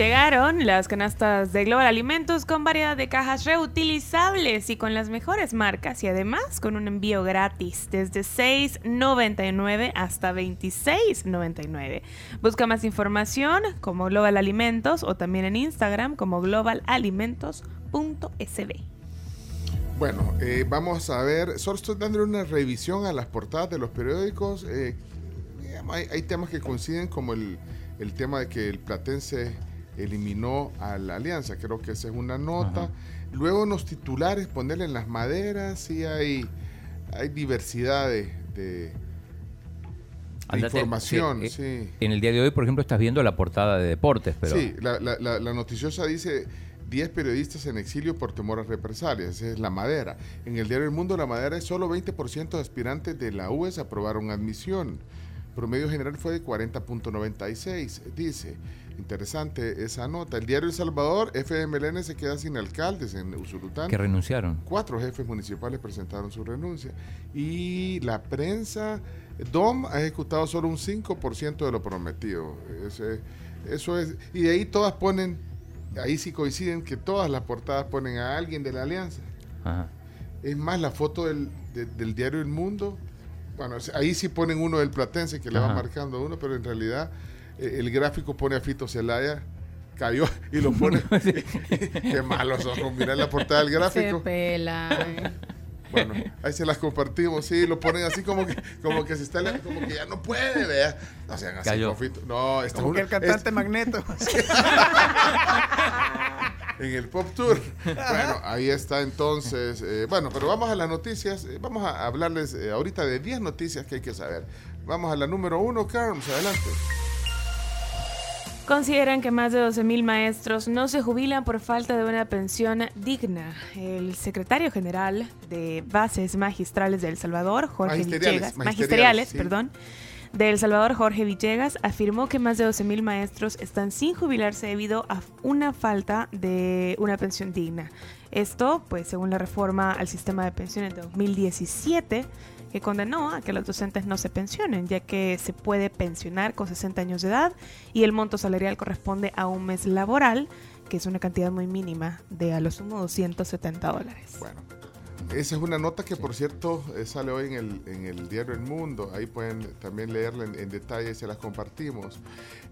Llegaron las canastas de Global Alimentos con variedad de cajas reutilizables y con las mejores marcas y además con un envío gratis desde 6.99 hasta 26.99. Busca más información como Global Alimentos o también en Instagram como globalalimentos.sb. Bueno, eh, vamos a ver, solo estoy dándole una revisión a las portadas de los periódicos. Eh, hay, temas que coinciden como el tema de que el Platense eliminó a la alianza. Creo que esa es una nota. Luego en los titulares, ponerle en las maderas, sí hay, hay diversidad de, de, información. Eh, sí. En el día de hoy, por ejemplo, estás viendo la portada de deportes. Pero... Sí, la, la, la, la noticiosa dice 10 periodistas en exilio por temor a represalias. Esa es la madera. En el diario El Mundo, la madera es solo 20% de aspirantes de la UES aprobaron admisión. Promedio general fue de 40.96. Dice, interesante esa nota. El diario El Salvador, FMLN se queda sin alcaldes en Usulután. Que renunciaron. Cuatro jefes municipales presentaron su renuncia. Y la prensa, DOM ha ejecutado solo un 5% de lo prometido. Ese, eso es. Y de ahí todas ponen, ahí sí coinciden que todas las portadas ponen a alguien de la alianza. Ajá. Es más, la foto del, de, del diario El Mundo bueno, ahí sí ponen uno del Platense que le Ajá. va marcando uno, pero en realidad el gráfico pone a Fito Celaya, cayó y lo pone. Qué malos ojos, mirá la portada del gráfico. Se pelan. Bueno, ahí se las compartimos, sí, lo ponen así como que, como que se está, como que ya no puede, vea. No sean así, Cayó. Fito. No, está Como que el cantante Magneto. en el Pop Tour. Bueno, ahí está entonces. eh, bueno, pero vamos a las noticias. eh, vamos a hablarles eh, ahorita de 10 noticias que hay que saber. Vamos a la número uno, Carms, adelante. Consideran que más de 12.000 maestros no se jubilan por falta de una pensión digna. El secretario general de Bases Magistrales de El Salvador, Jorge Magisteriales, Villegas, magisteriales, magisteriales, sí. perdón, de El Salvador, Jorge Villegas, afirmó que más de 12.000 maestros están sin jubilarse debido a una falta de una pensión digna. Esto, pues, según la reforma al sistema de pensiones de 2017, que condenó a que los docentes no se pensionen, ya que se puede pensionar con 60 años de edad y el monto salarial corresponde a un mes laboral, que es una cantidad muy mínima de a lo sumo 270 dólares. Bueno, esa es una nota que, por cierto, eh, sale hoy en el, en el diario El Mundo. Ahí pueden también leerla en, en detalle y se las compartimos.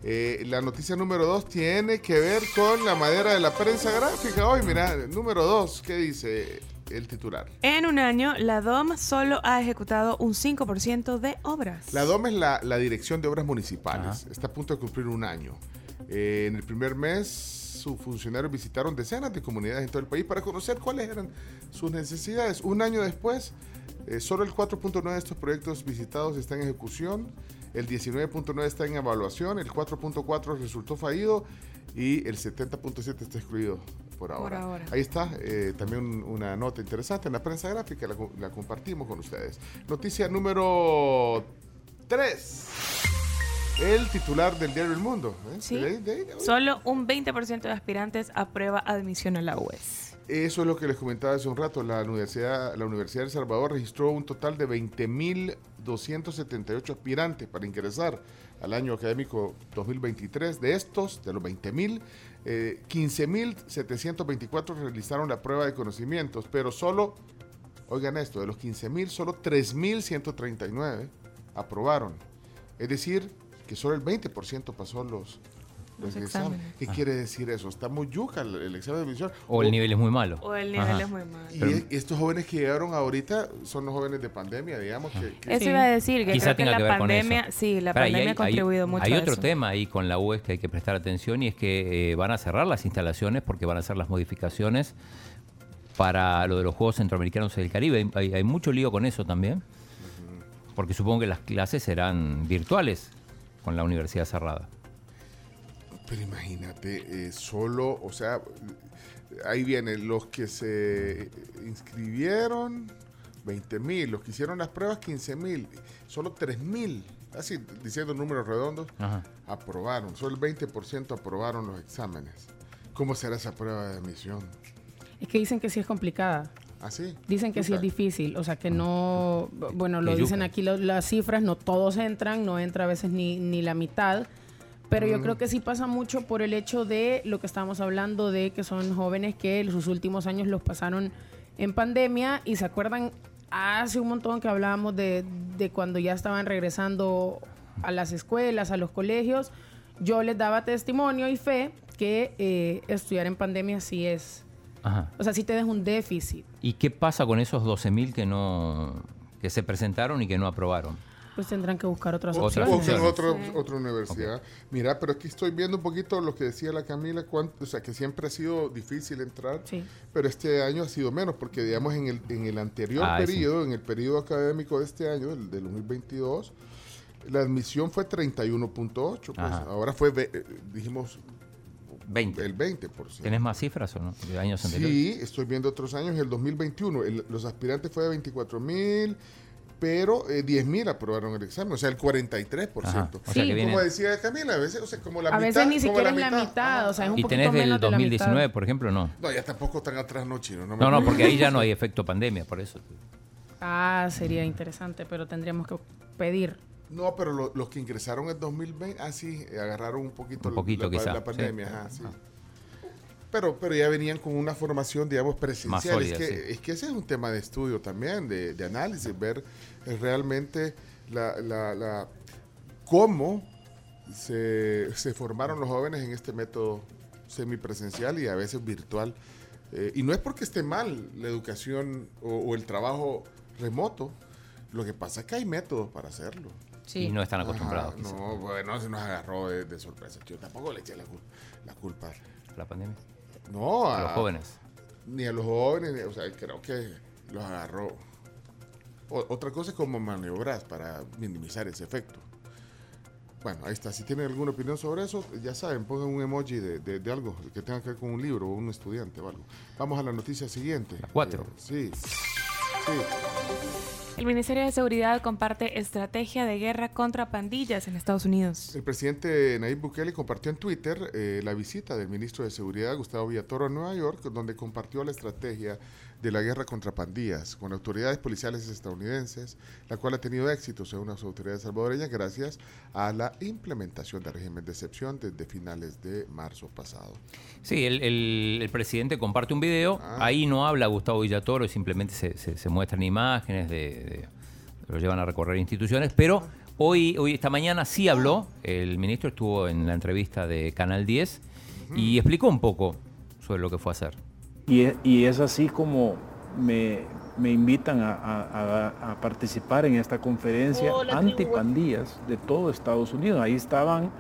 Eh, la noticia número dos tiene que ver con la madera de la prensa gráfica. Hoy, mira, número dos, ¿qué dice el titular? En un año, la DOM solo ha ejecutado un 5% de obras. La DOM es la, la Dirección de Obras Municipales. Está a punto de cumplir un año. Eh, en el primer mes, sus funcionarios visitaron decenas de comunidades en todo el país para conocer cuáles eran sus necesidades. Un año después, eh, solo el 4.9 de estos proyectos visitados está en ejecución, el 19.9 está en evaluación, el 4.4 resultó fallido y el 70.7 está excluido por ahora. ahora. Ahí está eh, también un- una nota interesante en la prensa gráfica, la, la compartimos con ustedes. Noticia número 3. El titular del diario El Mundo. ¿eh? Sí. De ahí- de ahí- de ahí. Solo un 20% de aspirantes aprueba admisión a la UES. Eso es lo que les comentaba hace un rato. La Universidad, la Universidad de El Salvador registró un total de 20.278 aspirantes para ingresar al año académico 2023. De estos, de los 20.000, eh, 15.724 realizaron la prueba de conocimientos, pero solo, oigan esto, de los 15.000, solo 3.139 aprobaron. Es decir, que solo el 20% pasó los, los, Los exámenes. exámenes. ¿Qué quiere decir eso? Está muy yuca el, el examen de admisión. O el nivel es muy malo. O el nivel Ajá. es muy malo. Y Pero- estos jóvenes que llegaron ahorita son los jóvenes de pandemia, digamos que... que- Eso Sí. iba a decir, que Quizá creo que la que ver con pandemia, eso. sí, la y pandemia hay- ha contribuido hay, mucho Hay a otro eso. tema ahí con la UES que hay que prestar atención y es que eh, van a cerrar las instalaciones porque van a hacer las modificaciones para lo de los Juegos Centroamericanos del Caribe. Hay, hay mucho lío con eso también, porque supongo que las clases serán virtuales con la universidad cerrada. Pero imagínate, eh, solo, o sea, ahí vienen los que se inscribieron, 20 mil, los que hicieron las pruebas, 15 mil, solo 3 mil, así diciendo números redondos, Ajá. aprobaron, solo el 20% aprobaron los exámenes. ¿Cómo será esa prueba de admisión? Es que dicen que sí es complicada. ¿Así? Dicen que sí es difícil, o sea que no, bueno, lo dicen aquí lo- las cifras, no todos entran, no entra a veces ni, ni la mitad, pero yo creo que sí pasa mucho por el hecho de lo que estábamos hablando de que son jóvenes que sus últimos años los pasaron en pandemia y se acuerdan hace un montón que hablábamos de, de cuando ya estaban regresando a las escuelas, a los colegios, yo les daba testimonio y fe que eh, estudiar en pandemia sí es, Ajá. o sea, sí te deja un déficit. ¿Y qué pasa con esos 12.000 que no que se presentaron y que no aprobaron? Pues tendrán que buscar otras Otras opciones. Busquen opciones. otro- otra universidad. Mira, pero aquí estoy viendo un poquito lo que decía la Camila, cuán- o sea, que siempre ha sido difícil entrar, Sí. pero este año ha sido menos, porque digamos en el, en el anterior Ah, sí. periodo, en el periodo académico de este año, el del 2022, la admisión fue 31.8, pues ahora fue, eh, dijimos, 20. el 20%. ¿Tenés más cifras o no? De años anteriores. Sí, estoy viendo otros años, el 2021, el- los aspirantes fue de 24 mil, pero eh, 10 mil aprobaron el examen, o sea, el 43%. Ajá, o sea Sí. que viene- Como decía Camila, a veces, o sea, como la A mitad. veces ni siquiera es la mitad, Ajá. o sea, es un ¿Y tenés del menos de la 2019, mitad. por ejemplo? No. No, ya tampoco están atrás, no, chino. No, me No, no, porque ahí ya no hay efecto pandemia, por eso. Ah, sería interesante, pero tendríamos que pedir. No, pero lo- los que ingresaron en 2020, ah, sí, agarraron un poquito, Un poquito, la, quizá, la pandemia. sí. ajá, sí. Pero, pero ya venían con una formación, digamos, presencial. sólida, es, que, sí. es que ese es un tema de estudio también, de, de análisis, ver eh, realmente la, la, la- cómo se, se formaron los jóvenes en este método semipresencial y a veces virtual. Eh, y no es porque esté mal la educación o, o el trabajo remoto, lo que pasa es que hay métodos para hacerlo. Sí. Y no están acostumbrados Ajá, no, bueno, se nos agarró de, de sorpresa. Yo tampoco le eché la, cul- la culpa. la pandemia. No, A los jóvenes. Ni a los jóvenes, ni- o sea, creo que los agarró. O- otra cosa es como maniobras para minimizar ese efecto. Bueno, ahí está. Si tienen alguna opinión sobre eso, ya saben, pongan un emoji de, de- de algo que tenga que ver con un libro o un estudiante o algo. Vamos a la noticia siguiente. La cuatro. Eh, sí. Sí. El Ministerio de Seguridad comparte estrategia de guerra contra pandillas en Estados Unidos. El presidente Nayib Bukele compartió en Twitter eh, la visita del ministro de Seguridad, Gustavo Villatoro, a Nueva York, donde compartió la estrategia de la guerra contra pandillas con autoridades policiales estadounidenses, la cual ha tenido éxito según las autoridades salvadoreñas gracias a la implementación del régimen de excepción desde finales de marzo pasado. Sí, el, el- el presidente comparte un video. Ah. Ahí no habla Gustavo Villatoro, simplemente se, se- se muestran imágenes, de, de- lo llevan a recorrer instituciones. Pero hoy, hoy, esta mañana sí habló. El ministro estuvo en la entrevista de Canal 10 y explicó un poco sobre lo que fue a hacer. Y es, y es así como me, me invitan a, a- a- a participar en esta conferencia antipandillas de todo Estados Unidos. Ahí estaban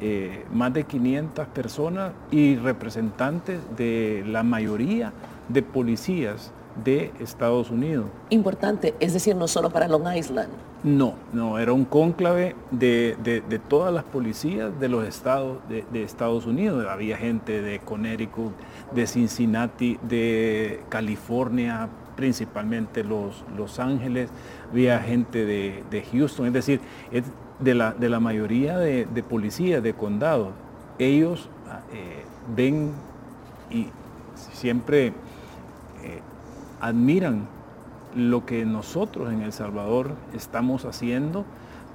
eh, más de 500 personas y representantes de la mayoría de policías de Estados Unidos. Importante, es decir, no solo para Long Island. No, no, era un cónclave de, de- de todas las policías de los estados de, de Estados Unidos. Había gente de Connecticut, de Cincinnati, de California, principalmente los, Los Ángeles, había gente de, de Houston, es decir, es de, la, de la mayoría de, de policías de condado. Ellos ah, eh, ven y siempre eh, admiran lo que nosotros en El Salvador estamos haciendo,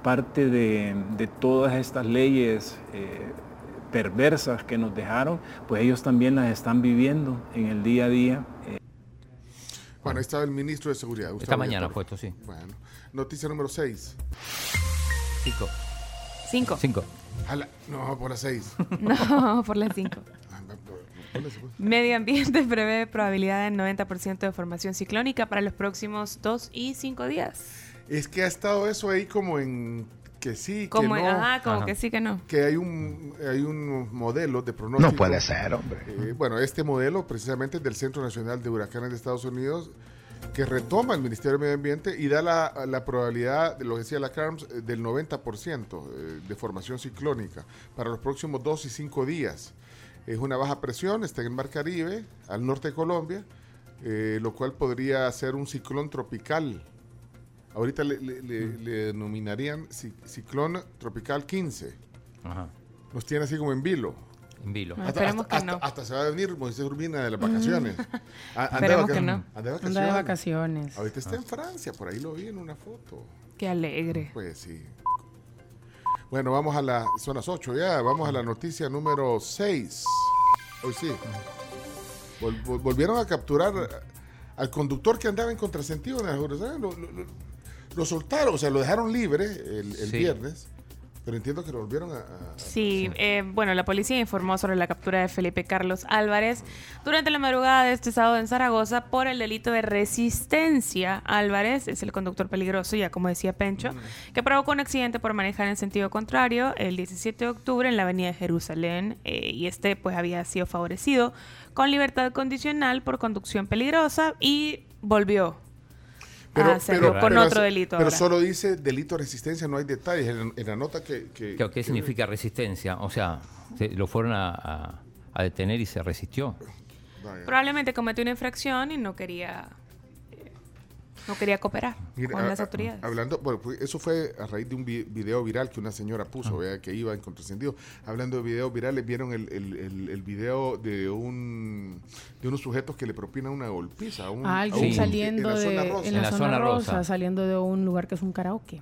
parte de, de todas estas leyes eh, perversas que nos dejaron, pues ellos también las están viviendo en el día a día. eh, Bueno, ahí estaba el ministro de Seguridad. Gustavo Esta mañana fue esto, sí. Bueno, noticia número 6. Cinco. Cinco. Cinco. No, por las 6. No, por las cinco. Medio Ambiente prevé probabilidad del 90% de formación ciclónica para los próximos dos y cinco días. Es que ha estado eso ahí como en que sí, Como, que no. ajá, como Ajá. que sí que no. que hay un, hay un modelo de pronóstico. No puede ser, hombre. Eh, bueno, este modelo precisamente es del Centro Nacional de Huracanes de Estados Unidos que retoma el Ministerio de Medio Ambiente y da la, la probabilidad, de lo que decía la CARMS, eh, del 90% eh, de formación ciclónica para los próximos dos y cinco días. Es una baja presión, está en el Mar Caribe, al norte de Colombia, eh, lo cual podría ser un ciclón tropical. Ahorita le, le- le- le denominarían ci- ciclón tropical 15. Ajá. Nos tiene así como en vilo. En vilo. Ah. Esperemos que hasta, no. hasta se va a venir Moisés Urbina de las vacaciones. A- anda de Esperemos que no. anda de Anda de vacaciones. vacaciones. Ahorita está en Francia, por ahí lo vi en una foto. Qué alegre. Pues sí. Bueno, vamos a la. Son las 8 ya. Vamos a la noticia número 6. Hoy sí. Vol- vol- volvieron a capturar al conductor que andaba en contrasentido en la. Lo, lo- lo- lo soltaron, o sea, lo dejaron libre el, el Sí. viernes. Pero entiendo que lo volvieron a. a- Sí, eh, bueno, la policía informó sobre la captura de Felipe Carlos Álvarez durante la madrugada de este sábado en Zaragoza por el delito de resistencia. Álvarez es el conductor peligroso, ya como decía Pencho, que provocó un accidente por manejar en sentido contrario el 17 de octubre en la avenida de Jerusalén eh, y este pues había sido favorecido con libertad condicional por conducción peligrosa y volvió a hacerlo con otro hace- delito. Pero ahora. solo dice delito de resistencia, no hay detalles. En, en la nota que. que- ¿Qué, qué que- significa resistencia? O sea, se- lo fueron a, a- a detener y se resistió. Probablemente cometió una infracción y no quería no quería cooperar Mira, con a- las a- autoridades. Hablando, bueno, pues eso fue a raíz de un vi- video viral que una señora puso, vea, que iba en contrasentido. Hablando de videos virales, vieron el, el, el, el video de un de unos sujetos que le propinan una golpiza a un, A a alguien saliendo en la de zona rosa. en la, zona, rosa, saliendo de un lugar que es un karaoke.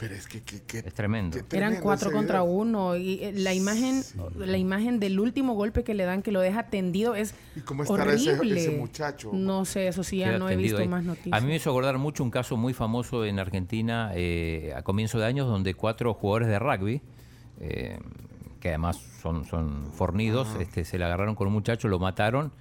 Pero es que, que, que- Es tremendo. Eran cuatro contra video. uno y eh, la imagen, la imagen del último golpe que le dan que lo deja tendido es ¿Y cómo estará ese- horrible. ese muchacho? No sé, eso sí ya Queda no he visto ahí. más noticias. A mí me hizo acordar mucho un caso muy famoso en Argentina eh, a comienzo de años donde cuatro jugadores de rugby, eh, que además son, son fornidos, este, se le agarraron con un muchacho, lo mataron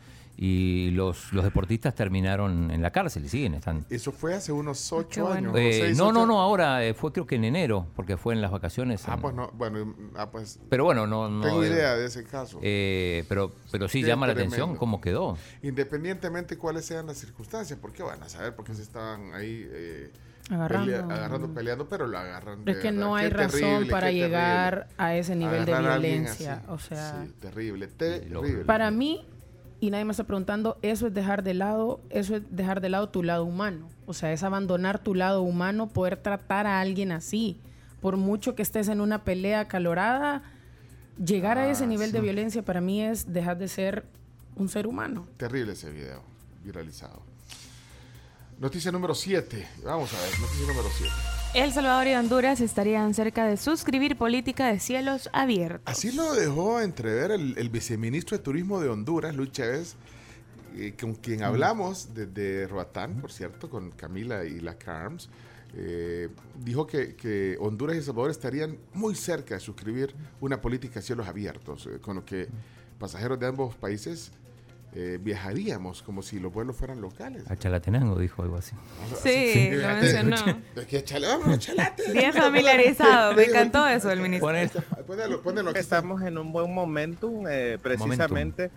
y los, los deportistas terminaron en la cárcel y siguen, están... Eso fue hace unos ocho bueno. años. Eh, seis, no, no, ocho- no, ahora eh, fue creo que en enero, porque fue en las vacaciones. Ah, en- pues no, bueno, ah, pues Pero bueno, no... no tengo eh, idea de ese caso. eh, pero, pero sí Qué llama la tremendo. atención cómo quedó. Independientemente cuáles sean las circunstancias, porque van a saber por qué se estaban ahí eh, Agarrando. pelea- agarrando, peleando, pero lo agarran. es de que no hay Qué razón terrible, para llegar terrible. a ese nivel de Agarrar alguien violencia. O sea, Sí, terrible, terrible. para mí, y nadie me está preguntando, eso es dejar de lado, eso es dejar de lado tu lado humano. O sea, es abandonar tu lado humano, poder tratar a alguien así. Por mucho que estés en una pelea calorada, llegar a ese Ah, nivel de violencia para mí es dejar de ser un ser humano. Terrible ese video viralizado. Noticia número 7. Vamos a ver, noticia número 7. El Salvador y Honduras estarían cerca de suscribir política de cielos abiertos. Así lo dejó entrever el, el viceministro de Turismo de Honduras, Luis Chávez, eh, con quien hablamos desde Roatán, por cierto, con Camila y la Carms. eh, dijo que, que Honduras y El Salvador estarían muy cerca de suscribir una política de cielos abiertos, eh, con lo que pasajeros de ambos países eh, viajaríamos como si los vuelos fueran locales. A Chalatenango dijo algo así. Sí, lo mencionó. Es que chale, vámonos, chalate. Bien familiarizado. Me encantó eso del ministro. Ponelo, ponelo aquí. Estamos en un buen momentum, eh, precisamente,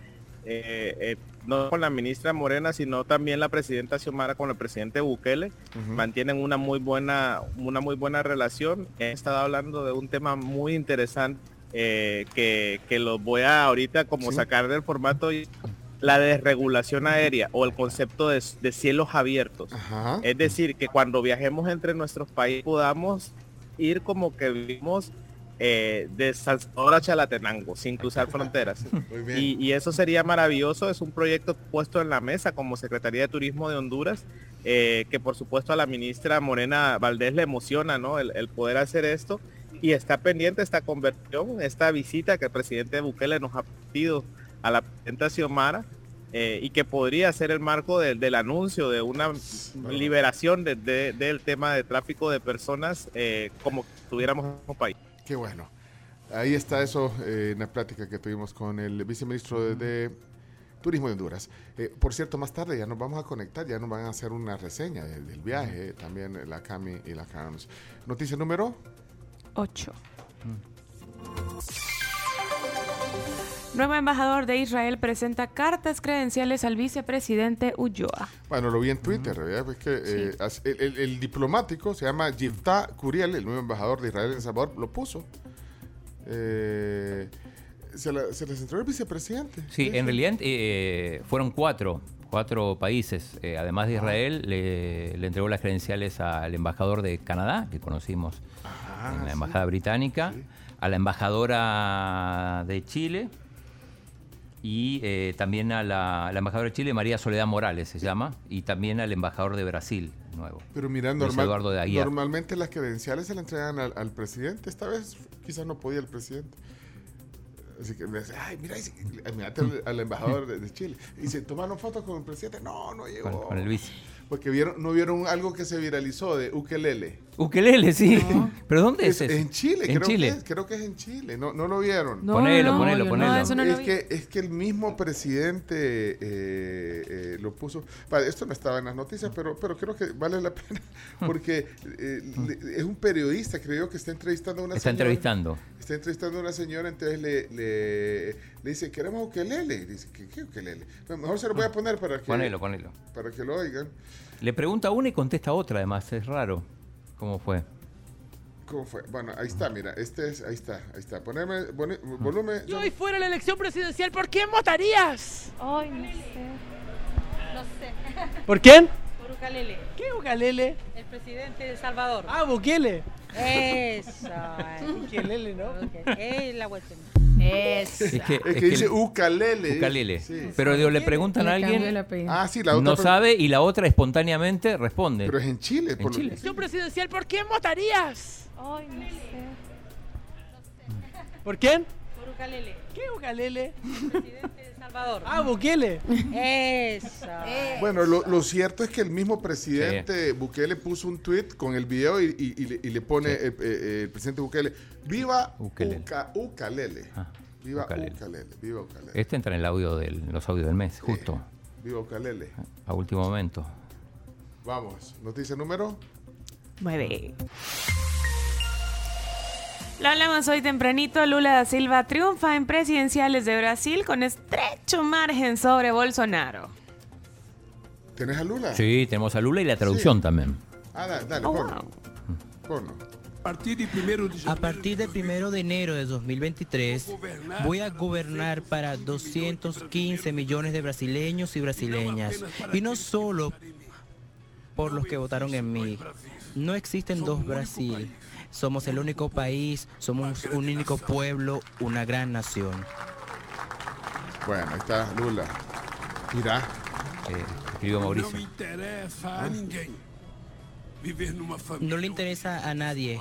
eh, eh, no con la ministra Morena, sino también la presidenta Xiomara con el presidente Bukele. Mantienen una muy buena, una muy buena relación. He estado hablando de un tema muy interesante eh, que, que lo voy a ahorita como Sí. sacar del formato y la desregulación aérea o el concepto de, de cielos abiertos. Ajá. Es decir, que cuando viajemos entre nuestros países podamos ir como que vivimos eh, de San Salvador a Chalatenango, sin cruzar fronteras. Y eso sería maravilloso, es un proyecto puesto en la mesa como Secretaría de Turismo de Honduras, eh, que por supuesto a la ministra Morena Valdés le emociona ¿no? el, el poder hacer esto. Y está pendiente esta conversión, esta visita que el presidente Bukele nos ha pedido a la presidenta Xiomara, eh, y que podría ser el marco del- del anuncio de una liberación de- de- del tema de tráfico de personas eh, como tuviéramos en un país. Qué bueno. Ahí está eso eh, en la plática que tuvimos con el viceministro de, de Turismo de Honduras. Eh, por cierto, más tarde ya nos vamos a conectar, ya nos van a hacer una reseña del, del viaje, eh, también la Cami y la Carms. Noticia número 8. Nuevo embajador de Israel presenta cartas credenciales al vicepresidente Ulloa. Bueno, lo vi en Twitter, ¿verdad? Es que, eh, el, el- el diplomático se llama Yiftah Curiel, el nuevo embajador de Israel en El Salvador, lo puso. Eh, se, la- se les entregó el vicepresidente. Sí, en realidad eh, fueron cuatro, cuatro países. Eh, además de Israel, le, le entregó las credenciales al embajador de Canadá, que conocimos Ah, en la sí. embajada británica, Sí. a la embajadora de Chile y eh, también a la, la embajadora de Chile, María Soledad Morales se llama, y también al embajador de Brasil, nuevo. Pero mira, Luis normal- Eduardo de Aguiar. normalmente las credenciales se le entregan al, al presidente. Esta vez quizás no podía el presidente. Así que me dice, ay, mira, mirate al, al embajador de, de Chile. Y dice, ¿tomaron fotos con el presidente? No, no llegó. Con, con el vice. Porque vieron, no vieron algo que se viralizó de Ukelele. Ukelele, sí. ¿Pero dónde es, Es, eso? en Chile, En creo, Chile. Que es, creo que es en Chile. No, no lo vieron. No, Ponelo, no, ponelo, yo ponelo. No, eso no lo es, vi. que, es que el mismo presidente eh, eh, lo puso. Vale, esto no estaba en las noticias, pero, pero creo que vale la pena porque eh, le- es un periodista, creo que está entrevistando a una Está señora. entrevistando. Está entrevistando a una señora, entonces le, le, le dice, queremos ukelele. Dice, ¿qué, qué ukelele? Mejor se lo voy a poner para que, Ponelo, ponelo. para que lo oigan. Le pregunta una y contesta otra, además. Es raro. ¿Cómo fue? ¿Cómo fue? Bueno, ahí está, mira, este es, ahí está, ahí está. Poneme boni- volumen. Si hoy fuera la elección presidencial, ¿por quién votarías? Ay, no sé. No sé. ¿Por quién? Por Ucalele, ¿Qué Ucalele? el presidente de El Salvador. Ah, Bukele. Eso. Ukelele, ¿no? Ok, Es la vuelta. Es que, Es que que dice el- ukalele. ukalele. Sí. Pero digo, le preguntan a alguien. Ah, sí, la otra. no sabe y la otra espontáneamente responde. Pero es en Chile. por lo- Chile. Elección presidencial, ¿por quién votarías? Ay, no sé. ¿Por quién? Por Ucalele, ¿Qué Ucalele? el presidente Salvador. Ah, Bukele. Eso. Bueno, lo, lo cierto es que el mismo presidente Bukele puso un tweet con el video y, y- y le, y le pone Sí. eh, eh, el presidente Bukele, viva Ukelele. Ukalele. Ah, Viva ukalele. ukalele. Viva ukalele. Este entra en el audio del, los audios del mes, justo, Viva ukalele. a último momento. Vamos, noticia número. 9. Lo hablamos hoy tempranito. Lula da Silva triunfa en presidenciales de Brasil con estrecho margen sobre Bolsonaro. ¿Tenés a Lula? Sí, tenemos a Lula y la traducción también. Ah, da- dale, Oh, wow. ponlo. A partir del primero de enero de 2023 voy a gobernar para 215 millones de brasileños y brasileñas. Y no solo por los que votaron en mí. No existen dos Brasil. Somos el único país, somos un único pueblo, una gran nación. Bueno, ahí está Lula. Mira, Eh, escribió Mauricio. No le interesa a nadie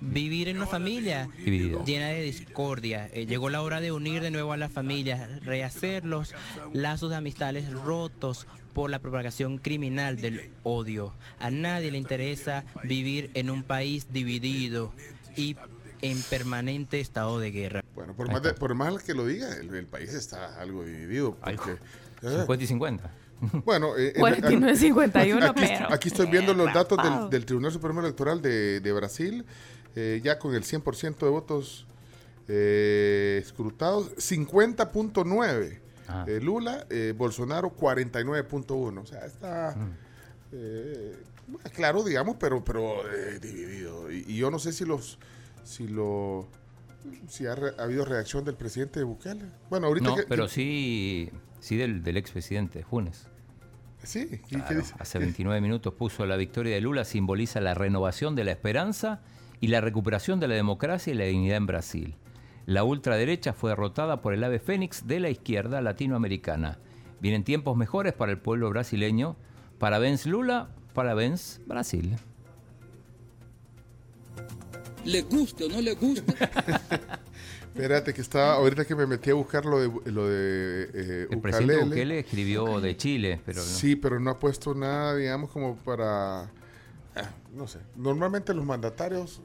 vivir en una familia Dividido. llena de discordia. Eh, llegó la hora de unir de nuevo a las familias, rehacer los lazos de amistades rotos por la propagación criminal del odio. A nadie le interesa vivir en un país dividido y en permanente estado de guerra. bueno, por más, de- por más que lo diga, el, el país está algo dividido. Porque, eh, 50 y 50. Bueno, eh, en- 49, 51, aquí, pero. aquí estoy viendo los datos del, Tribunal Supremo Electoral de, de Brasil, eh, ya con el 100% de votos eh, escrutados, 50.9 Ah. Eh, Lula, eh, Bolsonaro 49.1. O sea, está eh, bueno, claro, digamos, pero, pero eh, dividido. Y, y yo no sé si los, si lo, si ha, re- ha habido reacción del presidente de Bukele. Bueno, ahorita No, que- pero que- sí, sí del, del expresidente Funes. sí, ¿y qué dice? hace 29 minutos puso la victoria de Lula simboliza la renovación de la esperanza y la recuperación de la democracia y la dignidad en Brasil. La ultraderecha fue derrotada por el ave fénix de la izquierda latinoamericana. Vienen tiempos mejores para el pueblo brasileño. Parabéns Lula, parabéns Brasil. le guste o no le guste. Espérate, que estaba, ahorita que me metí a buscar lo de, lo de eh, El presidente. Bukele escribió de Chile, pero no. Sí, pero no ha puesto nada, digamos, como para... ah, no sé. Normalmente los mandatarios,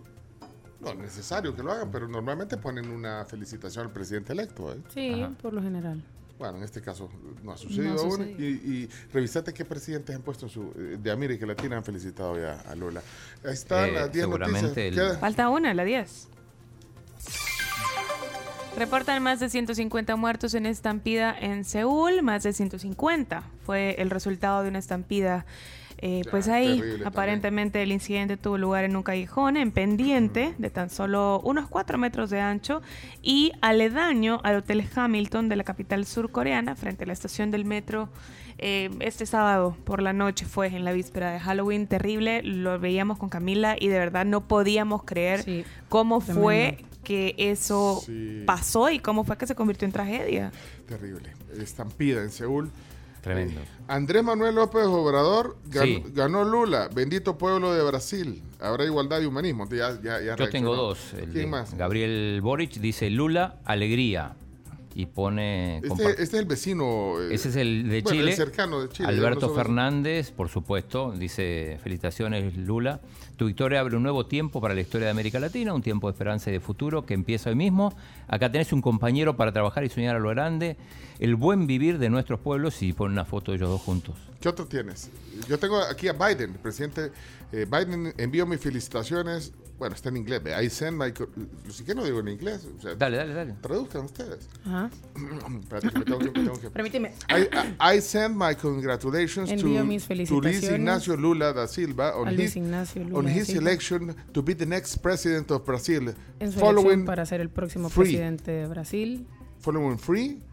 no es necesario que lo hagan, pero normalmente ponen una felicitación al presidente electo. ¿eh? Sí, Ajá. por lo general. Bueno, en este caso no ha sucedido No aún. Y, y revisate qué presidentes han puesto en su... eh, De América Latina han felicitado ya a Lula. Ahí están Eh, las 10 noticias. el- Falta una, la 10. Reportan más de 150 muertos en estampida en Seúl, más de 150 fue el resultado de una estampida. Eh, pues ahí, aparentemente el incidente tuvo lugar en un callejón en pendiente de tan solo unos 4 metros de ancho y aledaño al Hotel Hamilton de la capital surcoreana, frente a la estación del metro. Eh, este sábado por la noche fue en la víspera de Halloween, terrible. Lo veíamos con Camila y de verdad no podíamos creer Sí, cómo fue que eso Sí. pasó y cómo fue que se convirtió en tragedia. Terrible. Estampida en Seúl. Tremendo. Andrés Manuel López Obrador ganó, Sí. ganó Lula, bendito pueblo de Brasil. Habrá igualdad y humanismo. Ya, ya, ya Yo tengo dos. El ¿Quién más? Gabriel Boric dice Lula, alegría. Y pone... Este, este es el vecino. eh, Ese es el de bueno, Chile. el cercano de Chile. Alberto no Fernández, por supuesto, dice felicitaciones Lula. Tu victoria abre un nuevo tiempo para la historia de América Latina, un tiempo de esperanza y de futuro que empieza hoy mismo. Acá tenés un compañero para trabajar y soñar a lo grande, el buen vivir de nuestros pueblos y pone una foto de ellos dos juntos. ¿Qué otro tienes? Yo tengo aquí a Biden, el presidente eh, Biden envió mis felicitaciones. Bueno, está en inglés. I send my. co- Si que no digo en inglés. O sea, Dale, dale, dale. Traduzcan ustedes. Ajá. Espérate, que me tengo que- me tengo que- Permíteme. I, I- I send my congratulations Envío to, mis to Luis felicitaciones Ignacio Lula da Silva on a Luis his, Ignacio Lula on his election to be the next president of Brazil. En su Following, elección para ser el próximo free. presidente de Brasil, following free,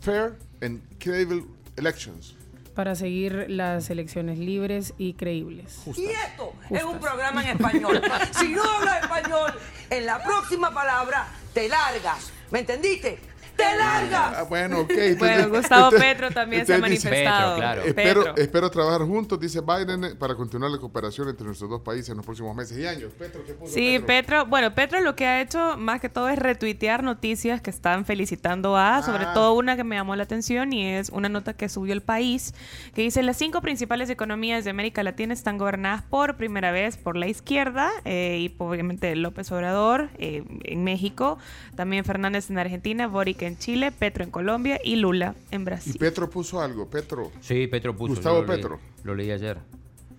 fair, and credible elections. Para seguir las elecciones libres y creíbles. Y esto es un programa en español. Si no hablas español, en la próxima palabra te largas. ¿Me entendiste? ¡Te largas! Ah, bueno, ok. Bueno, Gustavo Petro también se ha manifestado. Petro, claro. Espero, Petro. espero trabajar juntos, dice Biden, para continuar la cooperación entre nuestros dos países en los próximos meses y años. Petro, ¿qué puso Sí, Petro? Petro, bueno, Petro lo que ha hecho más que todo es retuitear noticias que están felicitando a, sobre Ah. todo una que me llamó la atención y es una nota que subió el país, que dice las cinco principales economías de América Latina están gobernadas por primera vez por la izquierda eh, y obviamente López Obrador eh, en México, también Fernández en Argentina, Boric en Chile, Petro en Colombia y Lula en Y Brasil. Petro puso algo, Petro, Sí, Petro puso. Gustavo lo leí- Petro. lo leí ayer.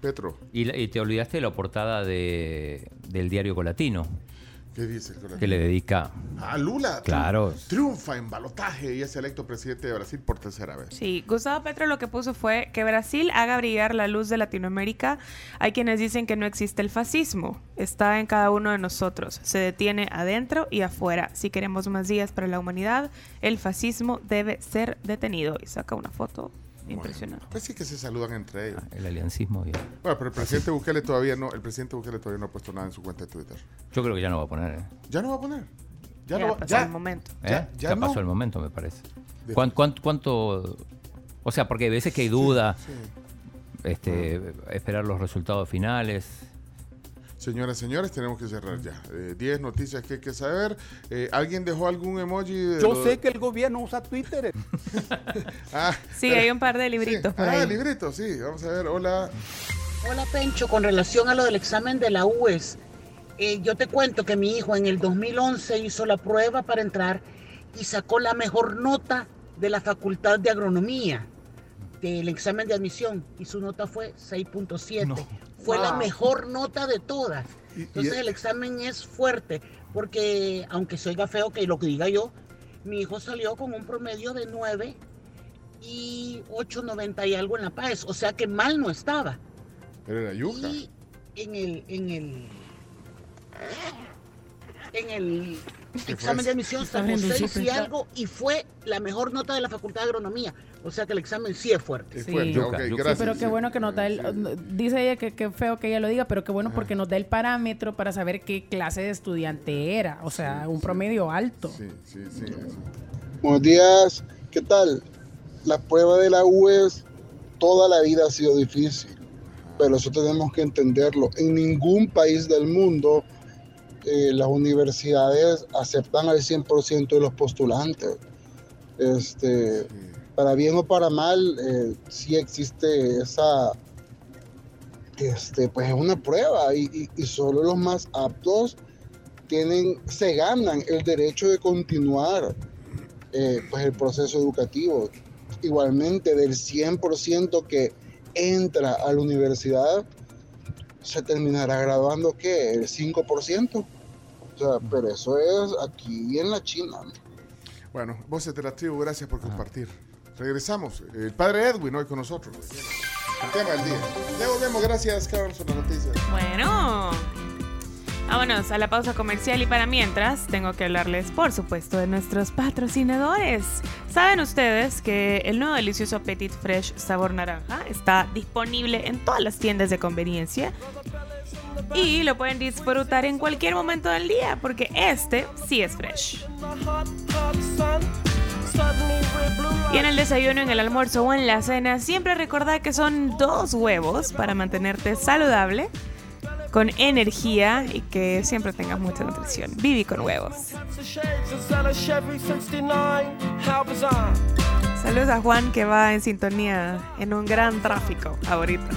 Petro, Y, la- y te olvidaste de la portada de, del diario Colatino, ¿qué dice el que le dedica... Ah, Lula. Claro. Triunfa en balotaje y es electo presidente de Brasil por tercera vez. Sí, Gustavo Petro lo que puso fue que Brasil haga brillar la luz de Latinoamérica. Hay quienes dicen que no existe el fascismo, está en cada uno de nosotros, se detiene adentro y afuera. Si queremos más días para la humanidad, el fascismo debe ser detenido. Y saca una foto impresionante. Pues sí que se saludan entre ellos. El aliancismo. y- Bueno, pero el presidente Bukele todavía no, el presidente Bukele todavía no ha puesto nada en su cuenta de Twitter. Yo creo que ya no va a poner. ¿eh? Ya no va a poner. Ya, Ya no va, pasó ya, el momento. ¿Eh? Ya- Ya, ya no. pasó el momento, me parece. De- ¿Cuán- cuán- ¿Cuánto, O sea, porque hay veces que hay duda, Sí. este, esperar los resultados finales. Señoras y señores, tenemos que cerrar ya. 10 noticias que hay que saber. Eh, ¿Alguien dejó algún emoji? de Yo lo- sé que el gobierno usa Twitter. Ah, Sí, hay un par de libritos sí. por Ah, ahí. libritos, sí. Vamos a ver. Hola. Hola Pencho, con relación a lo del examen de la UES, eh, yo te cuento que mi hijo en el 2011 hizo la prueba para entrar y sacó la mejor nota de la Facultad de Agronomía del examen de admisión y su nota fue 6.7. Fue la mejor nota de todas. Y- y- Entonces el examen es fuerte porque aunque se oiga feo que lo que diga yo, mi hijo salió con un promedio de 9 y 8.90 y algo en la PAES, o sea que mal no estaba. Pero era yuca. Y en el, en el, en el ¿Qué examen de admisión sacó abriendo el 6 y algo y fue la mejor nota de la Facultad de Agronomía. O sea que el examen sí es fuerte. Es Sí. fuerte. Yuca, ok, yuca. gracias. Sí, pero qué sí. bueno que nos da el... Dice ella que qué feo que ella lo diga, pero qué bueno porque nos da el parámetro para saber qué clase de estudiante era. O sea, un promedio alto. Sí, sí, sí. sí. Buenos días, ¿qué tal? La prueba de la UES toda la vida ha sido difícil, pero eso tenemos que entenderlo. En ningún país del mundo eh, las universidades aceptan al 100% de los postulantes. Este, Sí. Para bien o para mal, eh, sí existe esa, este, pues es una prueba y, y- y solo los más aptos tienen, se ganan el derecho de continuar eh, pues el proceso educativo. Igualmente del 100% que entra a la universidad, se terminará graduando ¿qué? El 5%. O sea, pero eso es aquí en la China. Bueno, voces de la tribu, gracias por compartir. Regresamos. El padre Edwin hoy con nosotros. El tema del día. Ya volvemos. Gracias, Carlos, por las noticias. Bueno. Vámonos a la pausa comercial y para mientras tengo que hablarles, por supuesto, de nuestros patrocinadores. ¿Saben ustedes que el nuevo delicioso Petit Fresh sabor naranja está disponible en todas las tiendas de conveniencia? Y lo pueden disfrutar en cualquier momento del día porque este sí es fresh. Y en el desayuno, en el almuerzo o en la cena, siempre recordad que son dos huevos para mantenerte saludable, con energía y que siempre tengas mucha nutrición. Vivi con huevos. Saludos a Juan que va en sintonía en un gran tráfico ahorita.